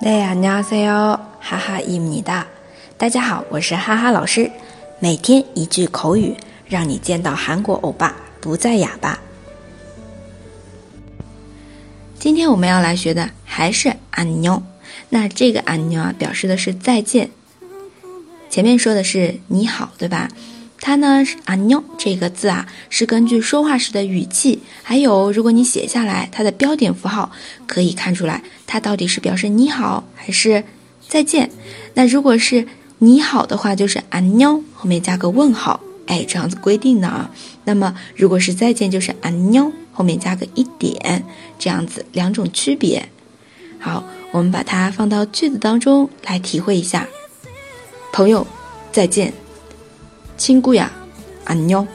네 안녕하세요. 하하입니다. 大家好，我是哈哈老师。每天一句口语，让你见到韩国欧巴不再哑巴。今天我们要来学的还是安妞。那这个安妞啊，表示的是再见。前面说的是你好，对吧？ 它呢，是啊妞这个字啊，是根据说话时的语气，还有如果你写下来它的标点符号，可以看出来它到底是表示你好还是再见。那如果是你好的话，就是啊妞后面加个问号，哎，这样子规定的啊。那么如果是再见，就是啊妞后面加个一点，这样子两种区别。好，我们把它放到句子当中来体会一下。朋友，再见。亲姑呀，安妞，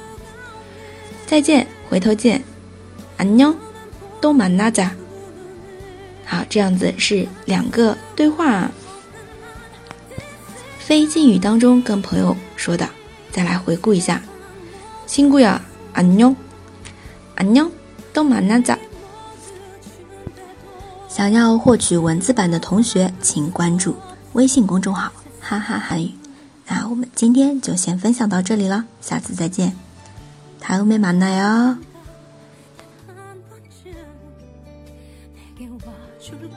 再见，回头见，安妞，都满那扎。好，这样子是两个对话，非敬语当中跟朋友说的。再来回顾一下，亲姑呀，安妞，安妞，都满那扎。想要获取文字版的同学，请关注微信公众号“哈哈韩语”。那我们今天就先分享到这里了，下次再见，다음에만나요 그